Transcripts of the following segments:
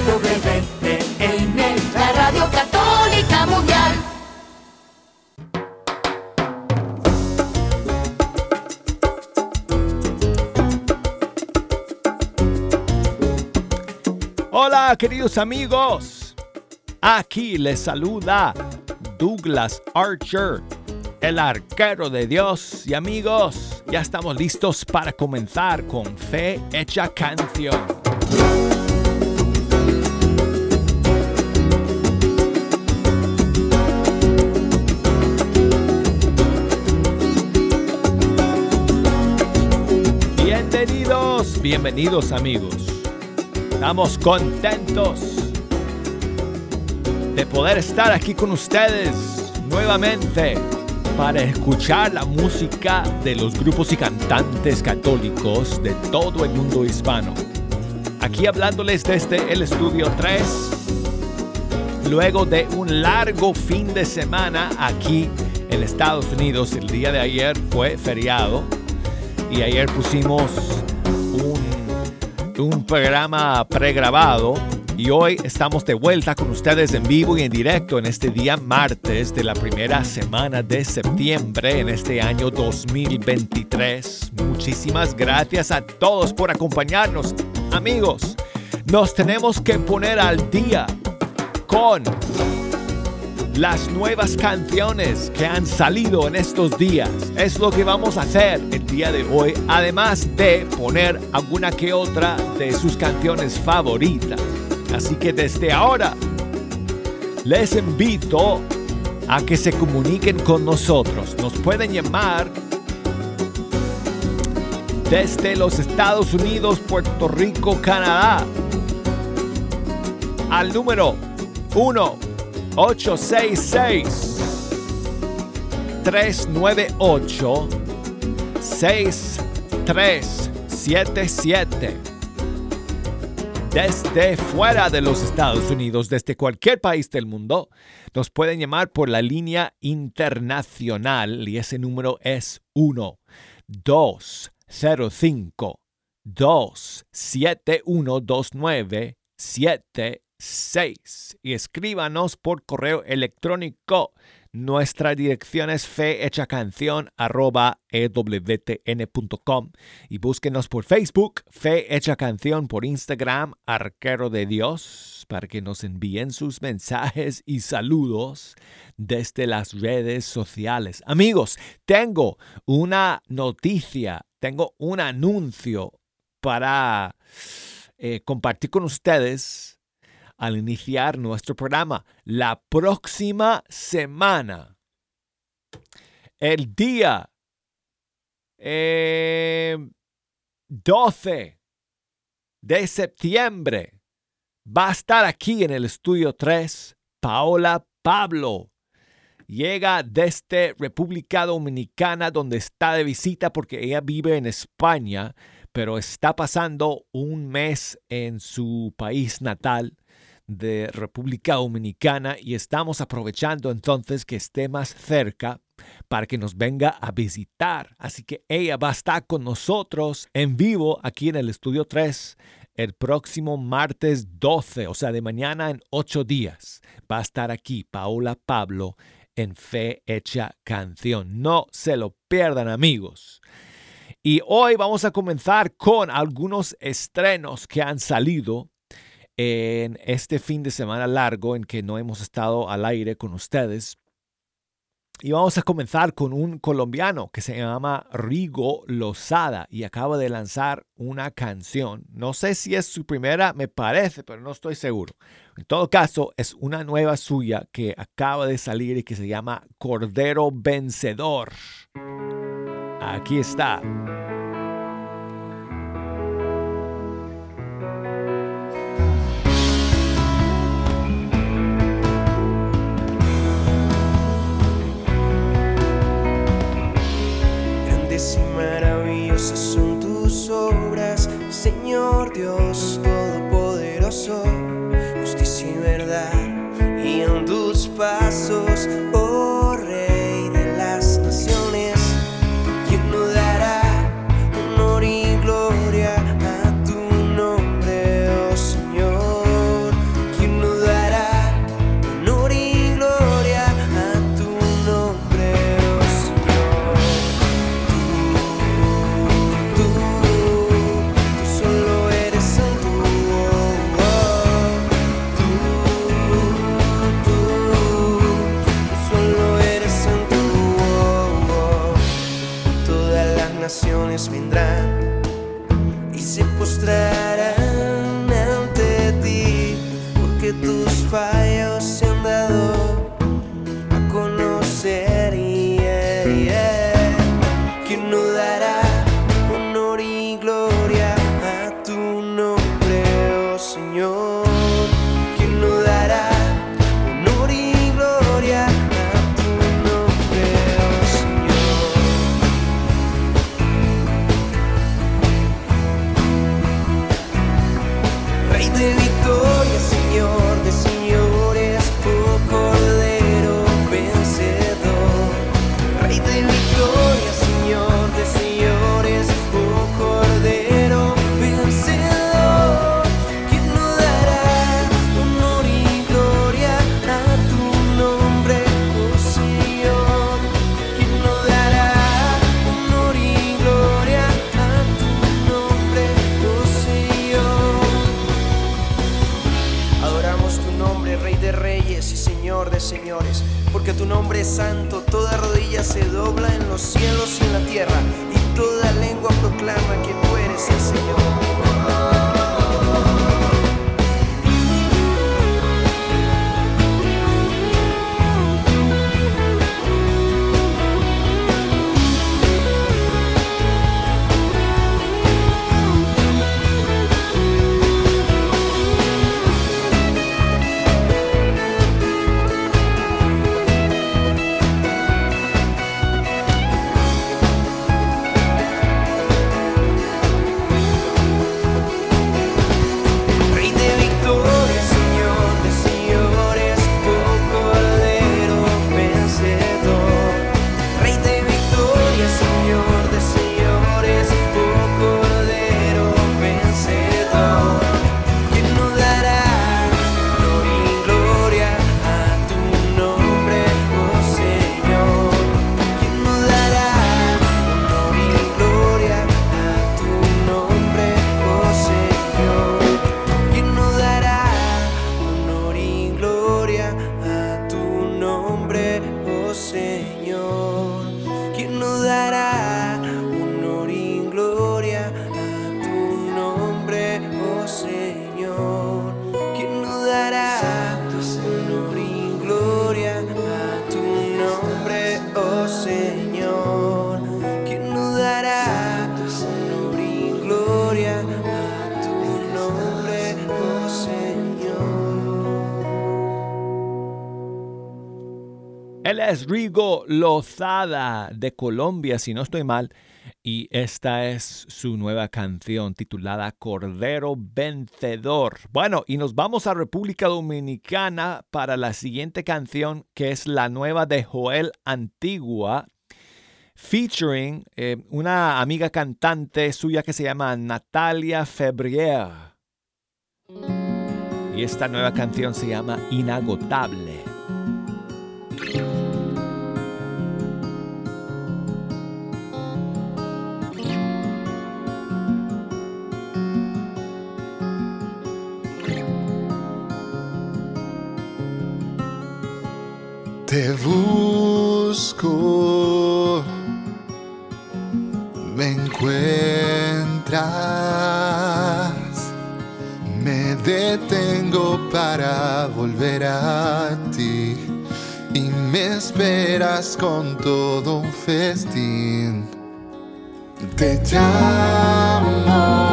EWTN, la radio católica mundial. Hola queridos amigos, aquí les saluda Douglas Archer, el arquero de Dios y amigos, ya estamos listos para comenzar con Fe Hecha Canción. Bienvenidos, amigos. Estamos contentos de poder estar aquí con ustedes nuevamente para escuchar la música de los grupos y cantantes católicos de todo el mundo hispano. Aquí hablándoles desde el estudio 3, luego de un largo fin de semana aquí en Estados Unidos. El día de ayer fue feriado y ayer pusimos un, programa pregrabado y hoy estamos de vuelta con ustedes en vivo y en directo en este día martes de la primera semana de septiembre en este año 2023. Muchísimas gracias a todos por acompañarnos. Amigos, nos tenemos que poner al día con las nuevas canciones que han salido en estos días. Es lo que vamos a hacer el día de hoy, además de poner alguna que otra de sus canciones favoritas. Así que desde ahora les invito a que se comuniquen con nosotros. Nos pueden llamar desde los Estados Unidos, Puerto Rico, Canadá al número 1 866 398 6377 desde fuera de los Estados Unidos, desde cualquier país del mundo, nos pueden llamar por la línea internacional y ese número es 1 205 271 2976 y escríbanos por correo electrónico. Nuestra dirección es fehechacanción.com y búsquenos por Facebook, Fe Hecha Canción, por Instagram, Arquero de Dios, para que nos envíen sus mensajes y saludos desde las redes sociales. Amigos, tengo una noticia, tengo un anuncio para eh, compartir con ustedes al iniciar nuestro programa. La próxima semana, el día 12 eh, de septiembre, va a estar aquí en el estudio 3 Paola Pablo. Llega desde República Dominicana, donde está de visita porque ella vive en España, pero está pasando un mes en su país natal de República Dominicana y estamos aprovechando entonces que esté más cerca para que nos venga a visitar. Así que ella va a estar con nosotros en vivo aquí en el estudio 3 el próximo martes 12, o sea, de mañana en ocho días. Va a estar aquí Paola Pablo en Fe Hecha Canción. No se lo pierdan amigos. Y hoy vamos a comenzar con algunos estrenos que han salido en este fin de semana largo en que no hemos estado al aire con ustedes. Y vamos a comenzar con un colombiano que se llama Rigo Lozada y acaba de lanzar una canción. No sé si es su primera, me parece, pero no estoy seguro. En todo caso, es una nueva suya que acaba de salir y que se llama Cordero Vencedor. Aquí está. Y maravillosas son tus obras, Señor Dios Todopoderoso, justicia y verdad, y en tus pasos, Lozada de Colombia, si no estoy mal, y esta es su nueva canción titulada Cordero Vencedor. Bueno, y nos vamos a República Dominicana para la siguiente canción, que es la nueva de Joel Antigua, featuring eh, una amiga cantante suya que se llama Natalia Febrier. Y esta nueva canción se llama Inagotable. Te busco, me encuentras, me detengo para volver a ti y me esperas con todo un festín. Te llamo.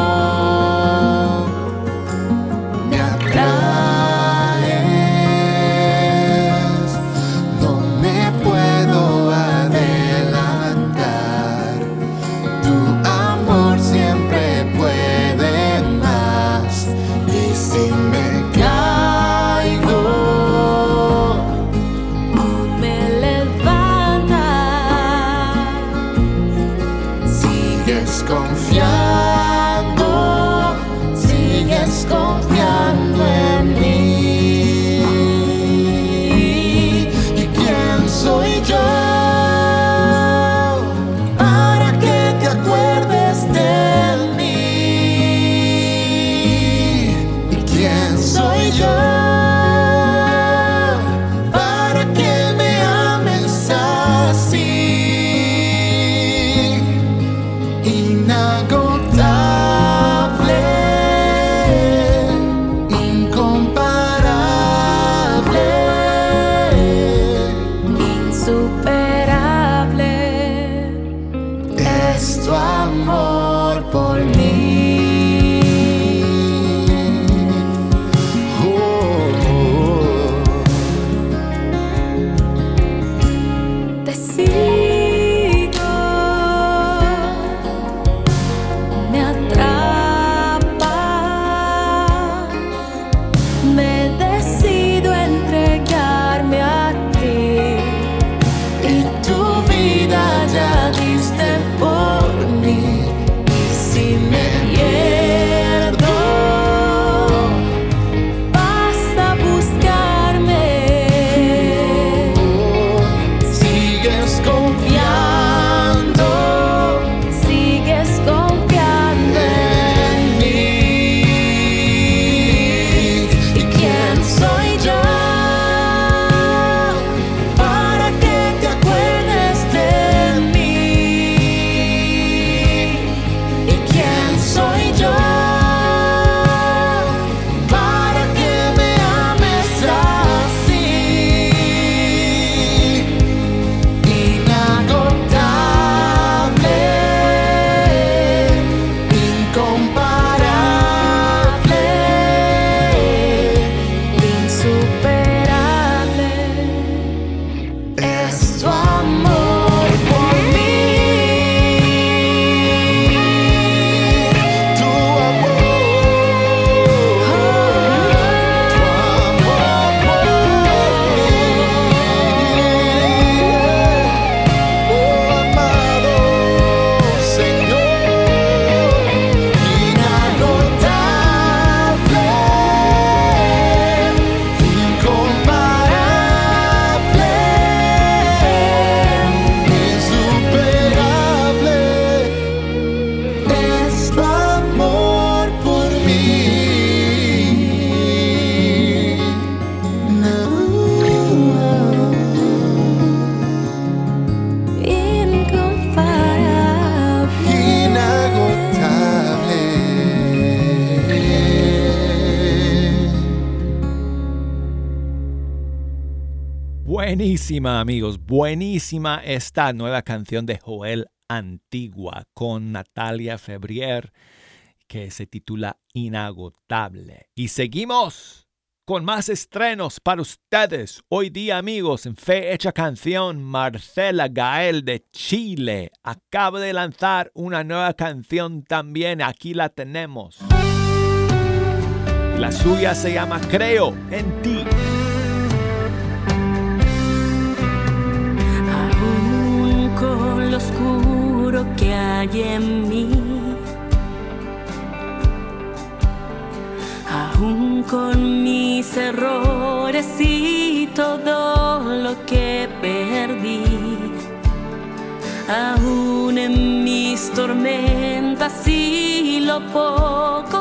Amigos, buenísima esta nueva canción de Joel Antigua con Natalia Febrier que se titula Inagotable. Y seguimos con más estrenos para ustedes. Hoy día amigos, en Fe Hecha Canción, Marcela Gael de Chile acaba de lanzar una nueva canción también. Aquí la tenemos. La suya se llama Creo en ti. Con lo oscuro que hay en mí. Aún con mis errores y todo lo que perdí. Aún en mis tormentas y lo poco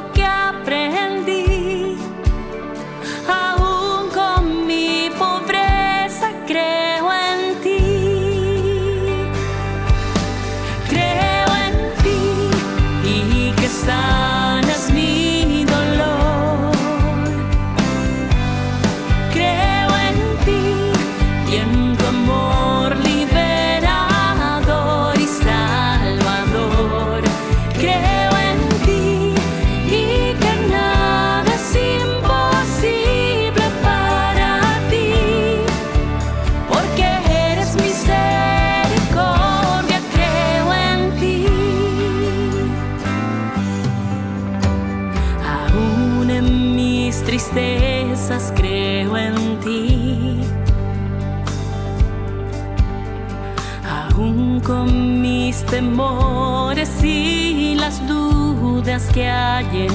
dudas que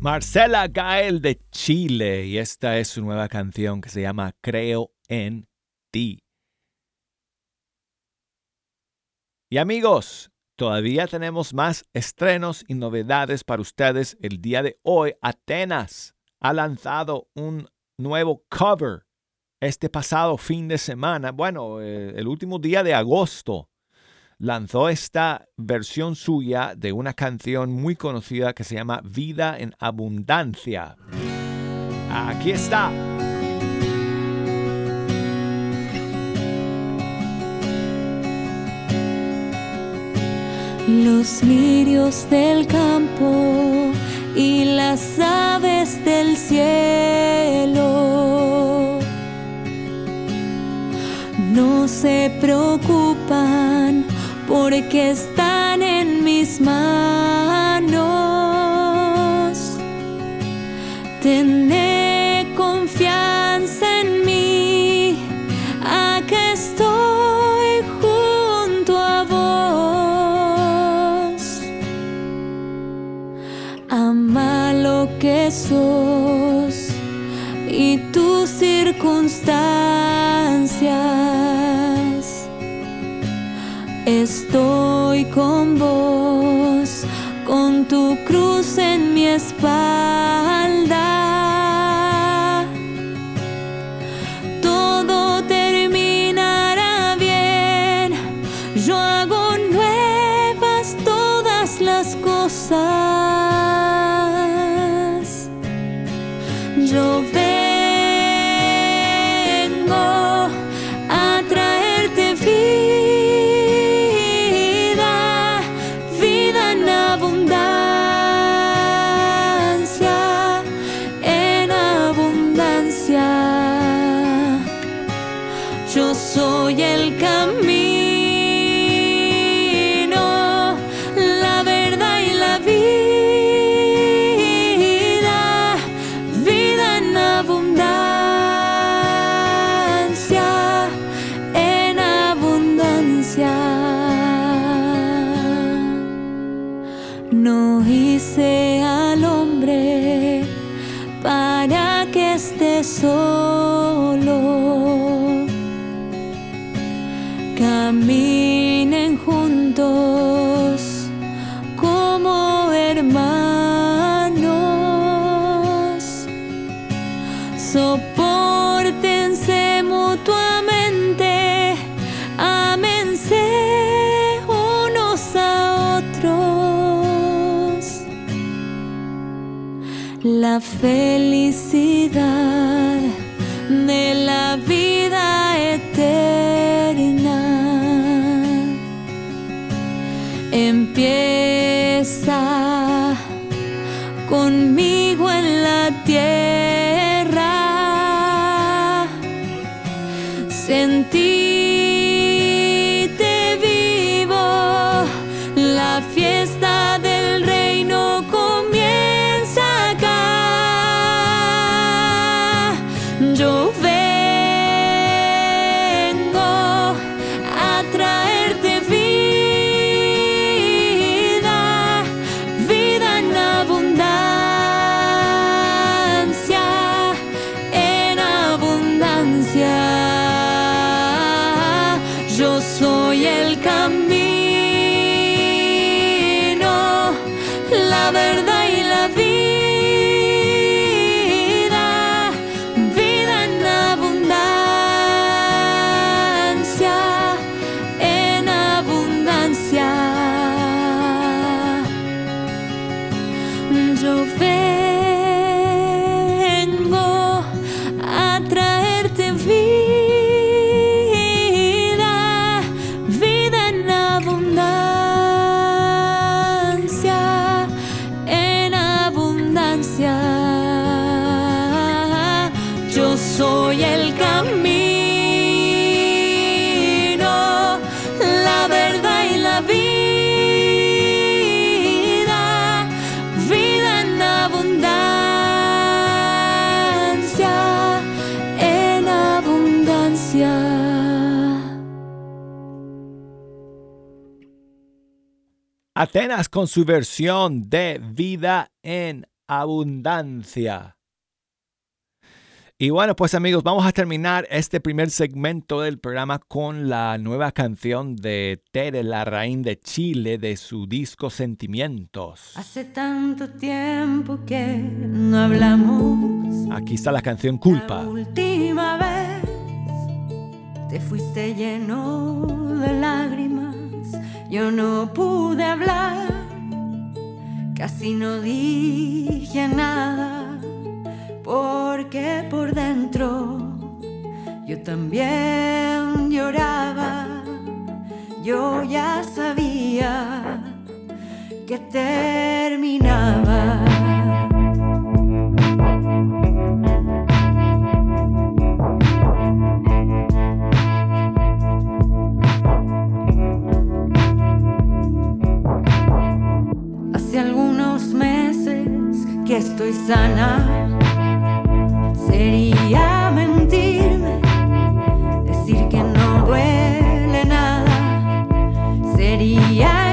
Marcela Gael de Chile y esta es su nueva canción que se llama Creo en ti. Y amigos, todavía tenemos más estrenos y novedades para ustedes. El día de hoy, Atenas ha lanzado un nuevo cover este pasado fin de semana. Bueno, eh, el último día de agosto lanzó esta versión suya de una canción muy conocida que se llama Vida en Abundancia. Aquí está. Los lirios del campo y las aves del cielo no se preocupan porque están en mis manos. Tené confianza en mí, aquí estoy junto a vos. Ama lo que sos y tus circunstancias. Estoy con vos, con tu cruz en mi espalda. Todo terminará bien. Yo hago nuevas todas las cosas. Yo Atenas con su versión de Vida en Abundancia. Y bueno, pues amigos, vamos a terminar este primer segmento del programa con la nueva canción de Tere Larraín de Chile de su disco Sentimientos. Hace tanto tiempo que no hablamos. Aquí está la canción La Culpa. última vez te fuiste lleno de lágrimas. Yo no pude hablar, casi no dije nada, porque por dentro yo también lloraba. Yo ya sabía que terminaba. estoy sana. Sería mentirme, decir que no duele nada. Sería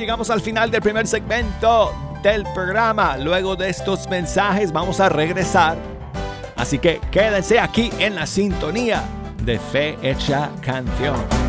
llegamos al final del primer segmento del programa. Luego de estos mensajes vamos a regresar. Así que quédense aquí en la sintonía de Fe Hecha Canción.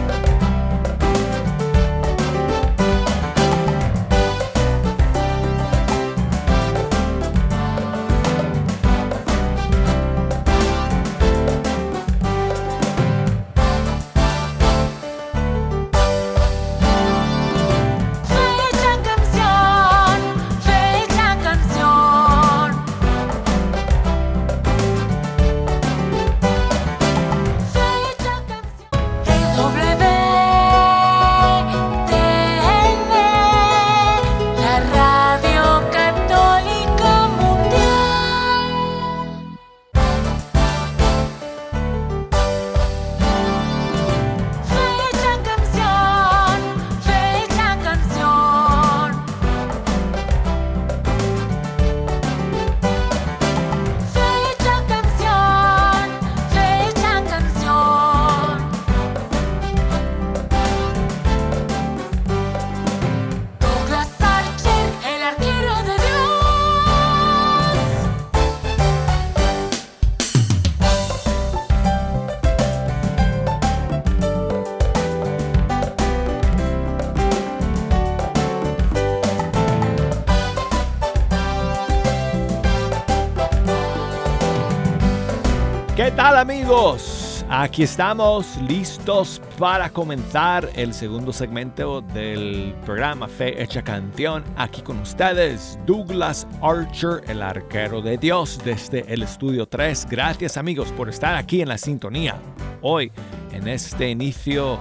Aquí estamos listos para comenzar el segundo segmento del programa Fe Hecha Canción. Aquí con ustedes Douglas Archer, el arquero de Dios desde el estudio 3. Gracias amigos por estar aquí en la sintonía. Hoy en este inicio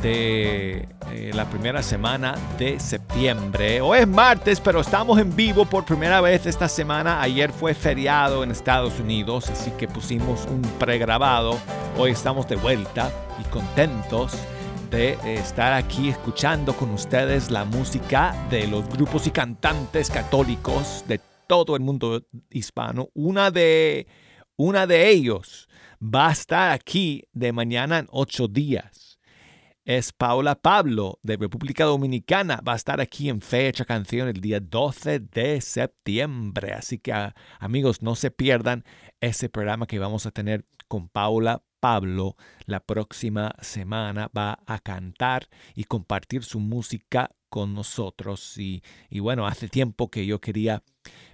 de eh, la primera semana de septiembre. Hoy es martes, pero estamos en vivo por primera vez esta semana. Ayer fue feriado en Estados Unidos, así que pusimos un pregrabado. Hoy estamos de vuelta y contentos de eh, estar aquí escuchando con ustedes la música de los grupos y cantantes católicos de todo el mundo hispano. Una de, una de ellos va a estar aquí de mañana en ocho días es Paula Pablo de República Dominicana. Va a estar aquí en Fecha Canción el día 12 de septiembre. Así que amigos, no se pierdan ese programa que vamos a tener con Paula Pablo la próxima semana. Va a cantar y compartir su música con nosotros. Y, y bueno, hace tiempo que yo quería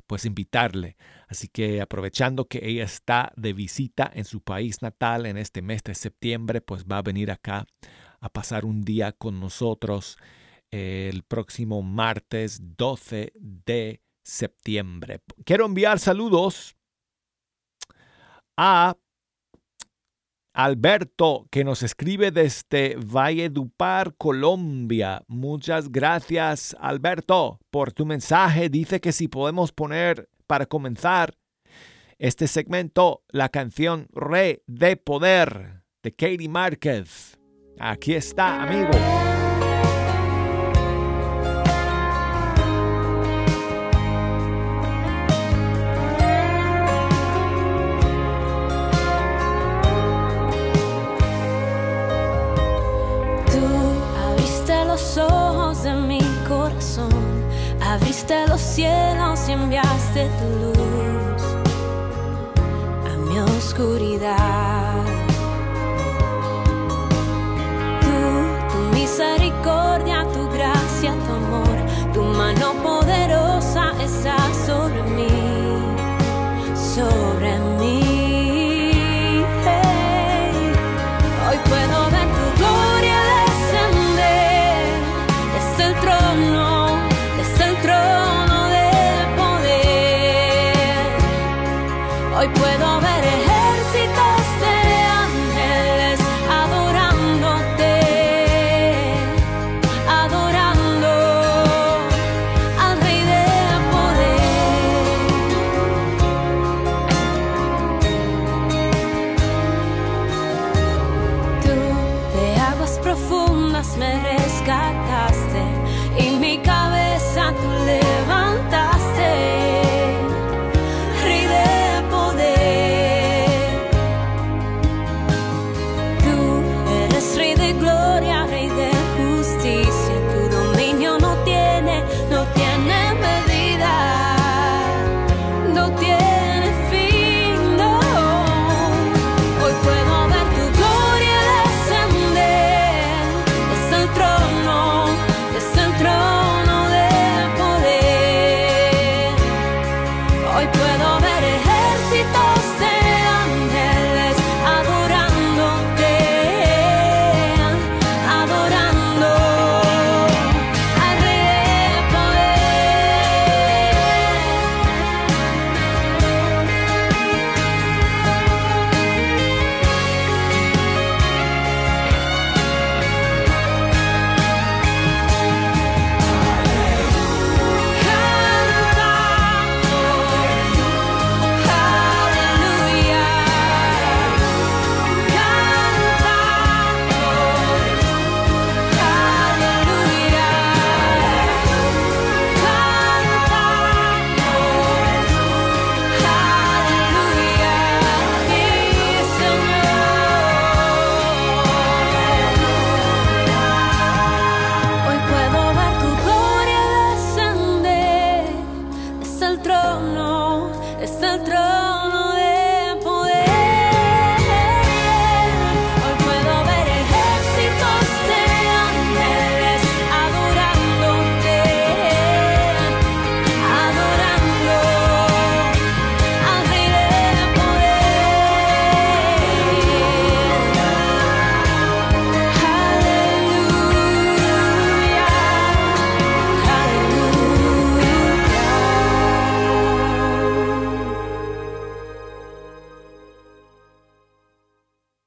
pues invitarle. Así que aprovechando que ella está de visita en su país natal en este mes de septiembre, pues va a venir acá a pasar un día con nosotros el próximo martes 12 de septiembre. Quiero enviar saludos a Alberto, que nos escribe desde Valledupar, Colombia. Muchas gracias, Alberto, por tu mensaje. Dice que si podemos poner para comenzar este segmento la canción Re de Poder de Katie Márquez. Aquí está, amigo. Tú abriste los ojos de mi corazón, abriste los cielos y enviaste tu luz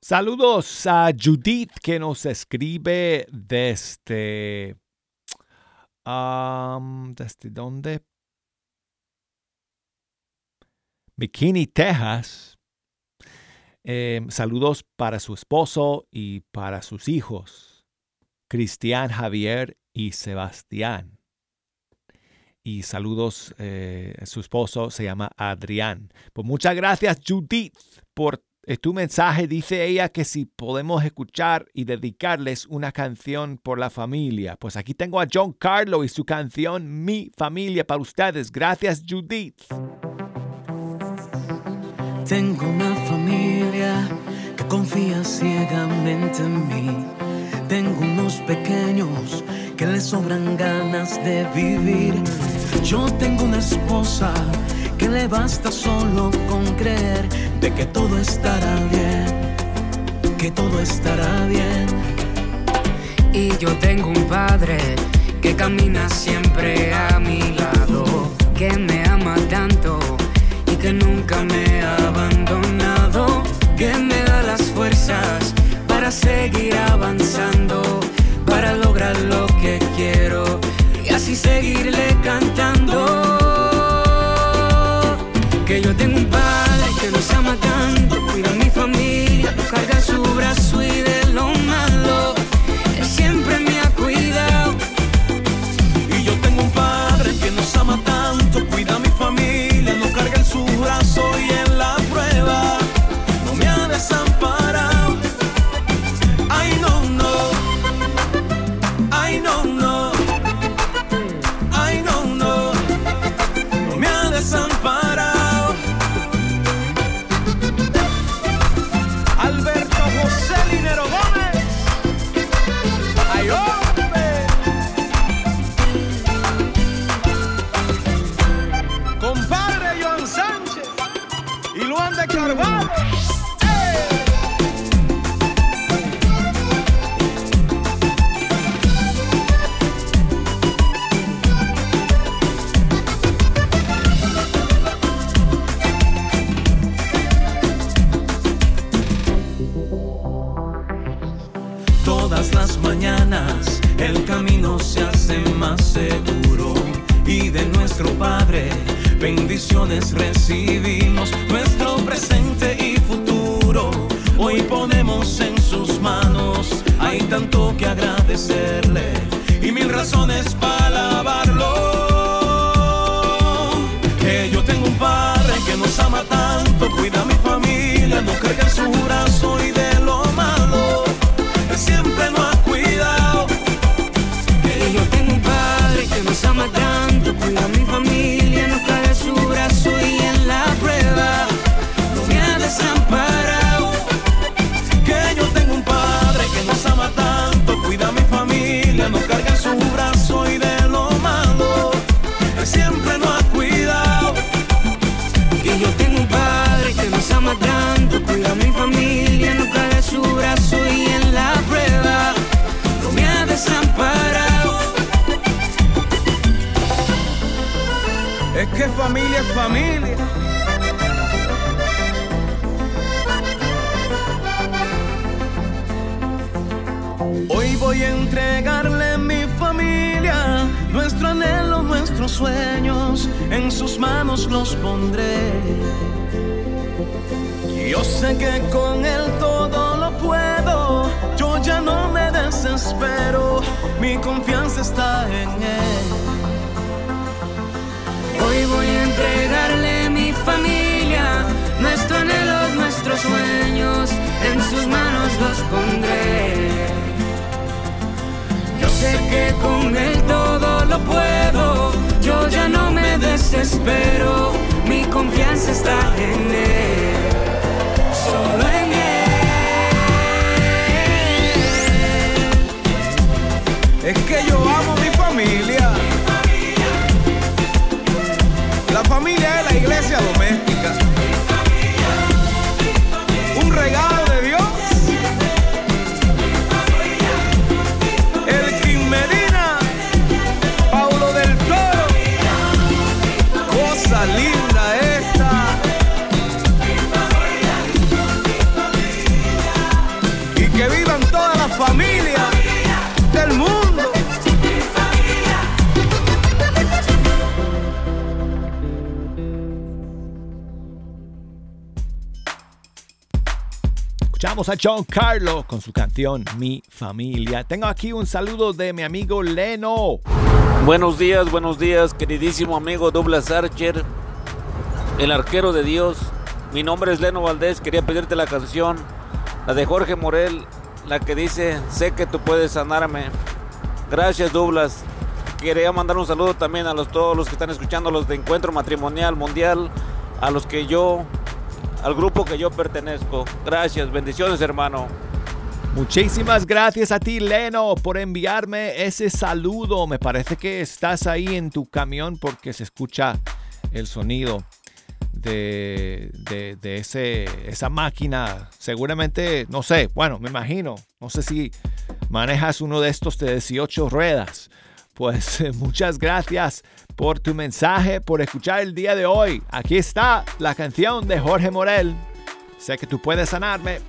Saludos a Judith que nos escribe desde... Um, ¿Desde dónde? Bikini, Texas. Eh, saludos para su esposo y para sus hijos, Cristian, Javier y Sebastián. Y saludos, eh, su esposo se llama Adrián. Pues muchas gracias Judith por eh, tu mensaje. Dice ella que si podemos escuchar y dedicarles una canción por la familia. Pues aquí tengo a John Carlo y su canción Mi familia para ustedes. Gracias Judith. Tengo una familia que confía ciegamente en mí. Tengo unos pequeños que les sobran ganas de vivir. Yo tengo una esposa que le basta solo con creer de que todo estará bien, que todo estará bien. Y yo tengo un padre que camina siempre a mi lado, que me ama tanto y que nunca me ha abandonado, que me da las fuerzas para seguir avanzando, para lograr lo que quiero y seguirle cantando. Que yo tengo un padre que nos ama tanto, cuida a mi familia, el camino se hace más seguro y de nuestro Padre bendiciones recibimos, nuestro presente y futuro. Hoy ponemos en sus manos, hay tanto que agradecerle y mil razones para alabarlo. Que yo tengo un Padre que nos ama tanto, cuida a mi familia, no carga en su brazo nuestros sueños, en sus manos los pondré. Yo sé que con él todo lo puedo, yo ya no me desespero, mi confianza está en él. Hoy voy a entregarle mi familia, nuestro desespero, mi confianza está en él, solo en él. Es que yo escuchamos a John Carlo con su canción Mi Familia. Tengo aquí un saludo de mi amigo Leno. Buenos días, buenos días, queridísimo amigo Douglas Archer, el arquero de Dios. Mi nombre es Leno Valdés, quería pedirte la canción, la de Jorge Morel, la que dice, sé que tú puedes sanarme. Gracias Douglas. Quería mandar un saludo también a los, todos los que están escuchando, los de Encuentro Matrimonial Mundial, a los que yo, al grupo que yo pertenezco. Gracias, bendiciones hermano. Muchísimas gracias a ti, Leno, por enviarme ese saludo. Me parece que estás ahí en tu camión porque se escucha el sonido de, de, ese, esa máquina. Seguramente, no sé, bueno, me imagino. No sé si manejas uno de estos de 18 ruedas. Pues muchas gracias por tu mensaje, por escuchar el día de hoy. Aquí está la canción de Jorge Morel. Sé que tú puedes sanarme.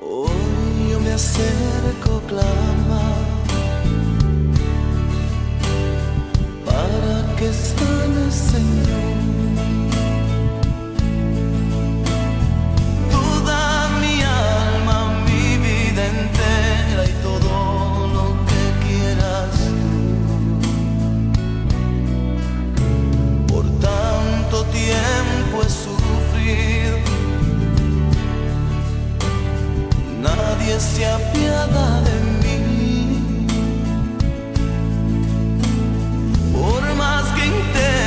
Yo me acerco, se apiada de mí. Por más que intento,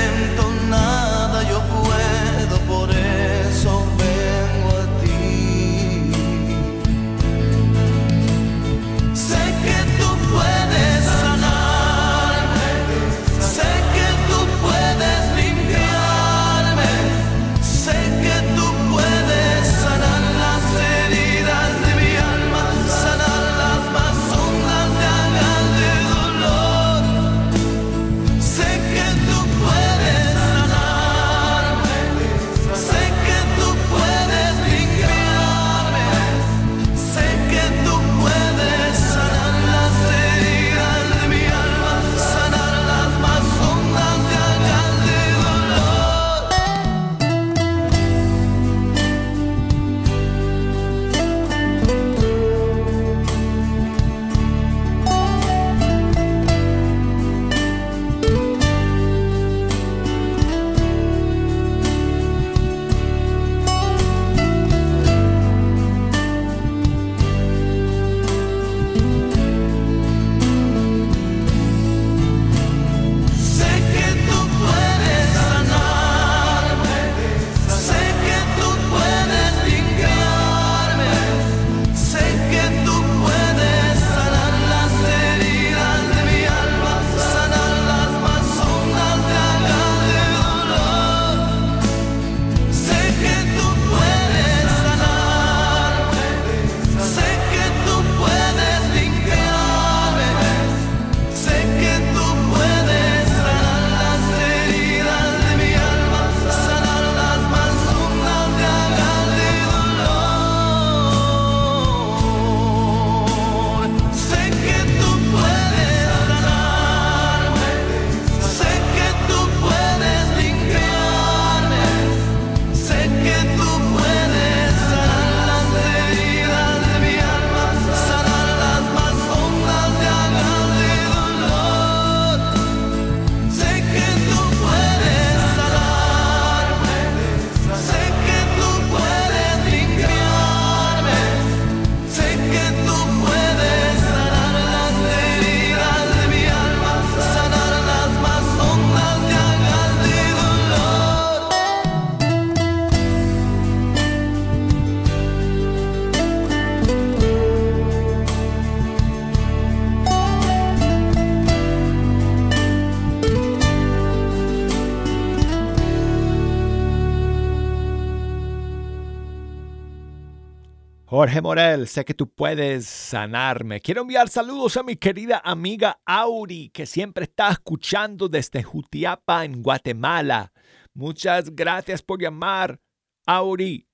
Jorge Morel, sé que tú puedes sanarme. Quiero enviar saludos a mi querida amiga Auri, que siempre está escuchando desde Jutiapa, en Guatemala. Muchas gracias por llamar, Auri.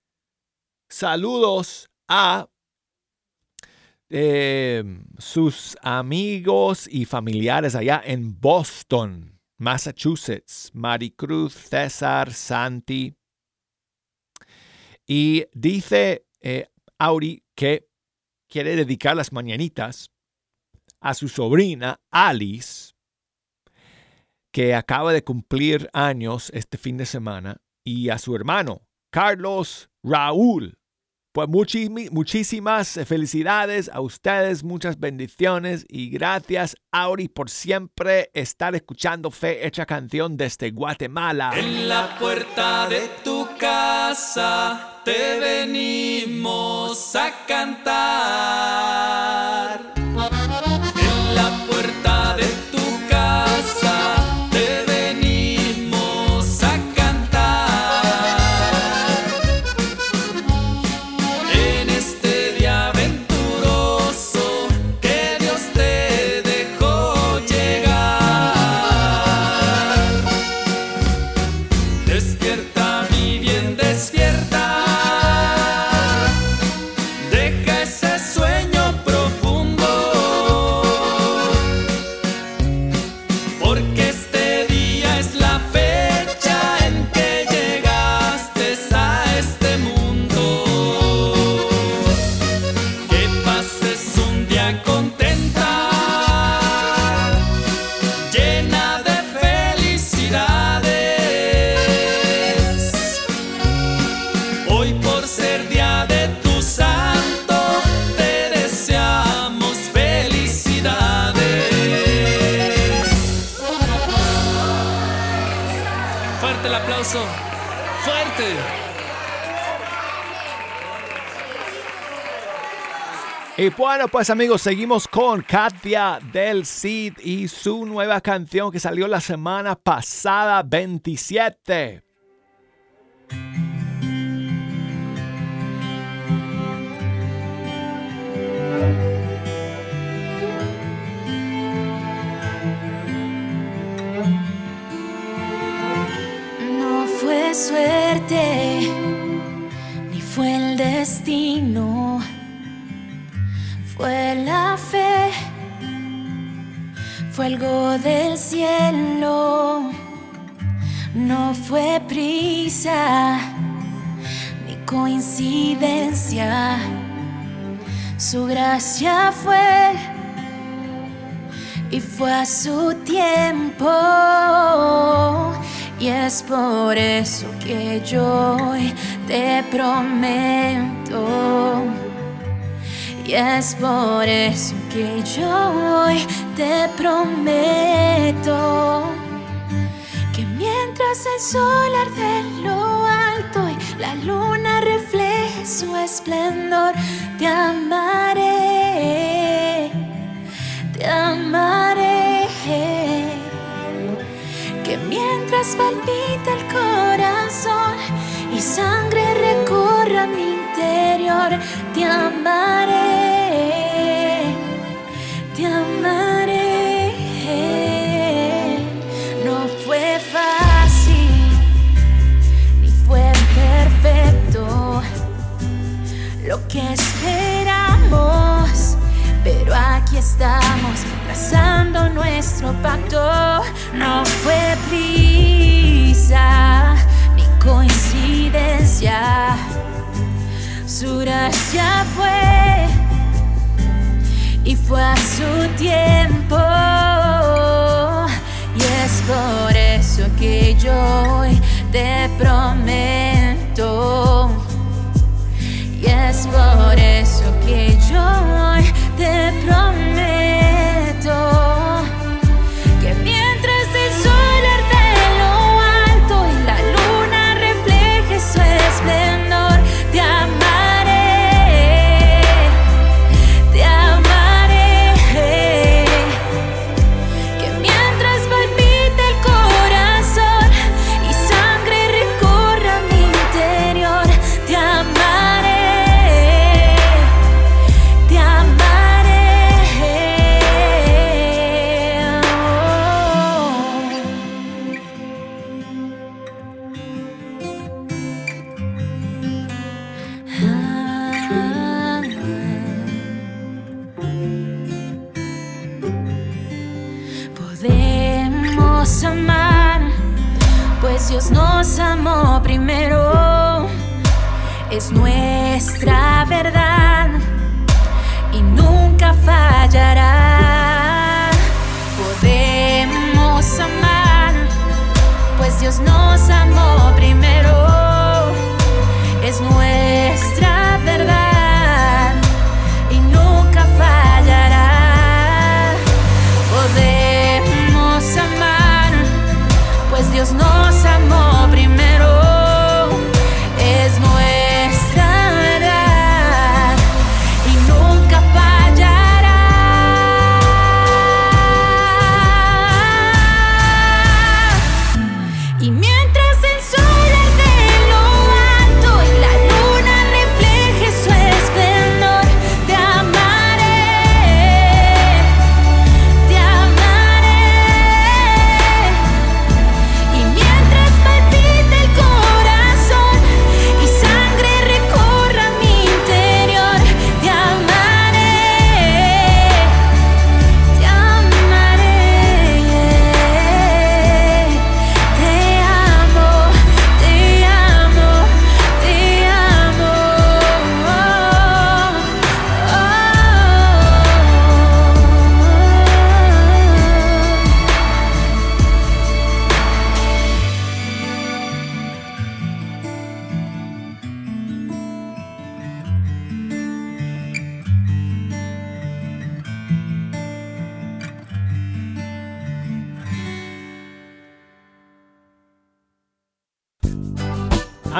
Saludos a eh, sus amigos y familiares allá en Boston, Massachusetts. Maricruz, César, Santi. Y dice eh, Auri que quiere dedicar las mañanitas a su sobrina Alice, que acaba de cumplir años este fin de semana, y a su hermano Carlos Raúl. Pues muchísimas felicidades a ustedes, muchas bendiciones y gracias Auri por siempre estar escuchando Fe Hecha Canción desde Guatemala. En la puerta de tu casa te venimos a cantar. Pues amigos, seguimos con Katia del Cid y su nueva canción que salió la semana pasada, 27. No fue suerte, ni fue el destino, fue la fe, fue algo del cielo, no fue prisa, ni coincidencia, su gracia fue y fue a su tiempo. Y es por eso que yo te prometo. Y es por eso que yo hoy te prometo. Que mientras el sol arde lo alto y la luna refleje su esplendor, te amaré te amaré. Que mientras palpita el corazón y sangre recorra mi interior, te amaré, estamos trazando nuestro pacto. No fue prisa ni coincidencia. Su gracia fue y fue a su tiempo. Y es por eso que yo hoy te prometo. Y es por eso que yo hoy te prometo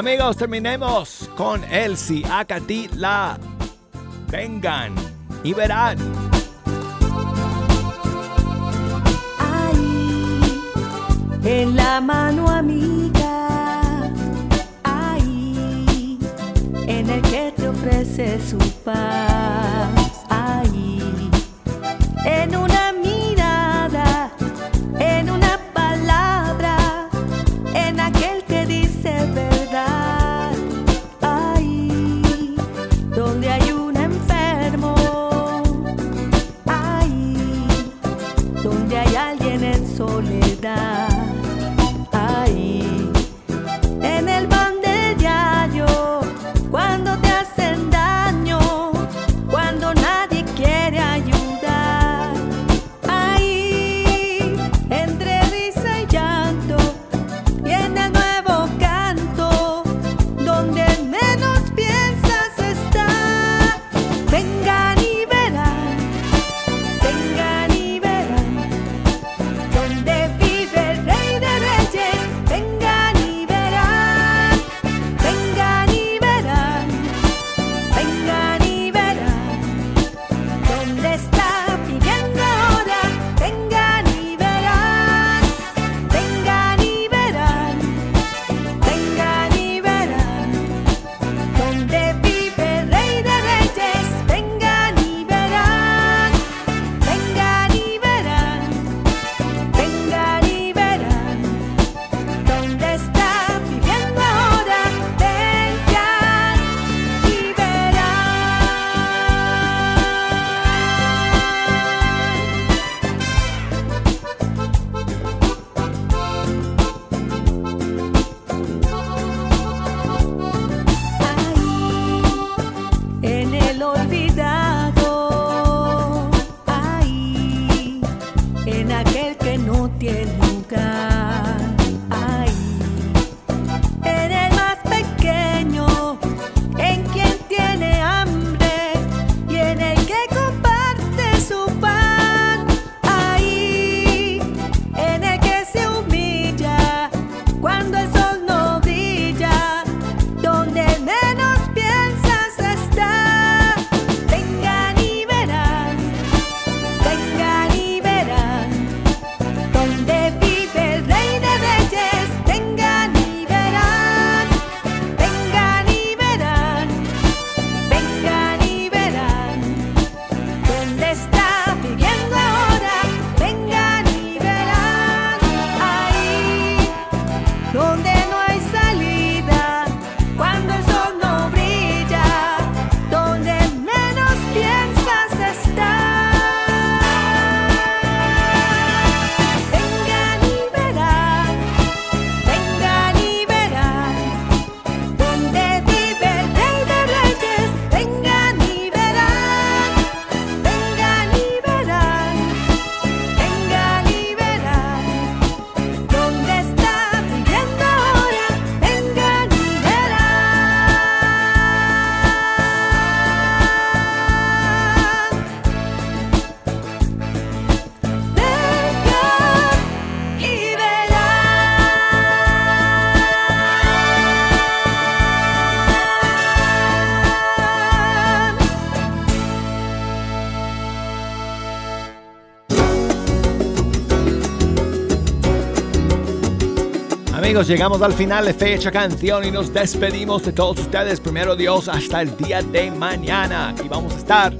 amigos, terminemos con Elsie Acati la vengan y verán. Ahí, en la mano amiga, ahí, en el que te ofrece su paz, ahí, en una amiga. Llegamos al final de Fecha Canción y nos despedimos de todos ustedes. Primero Dios, hasta el día de mañana. Aquí vamos a estar.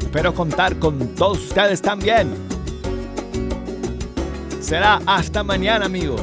Espero contar con todos ustedes también. Será hasta mañana amigos.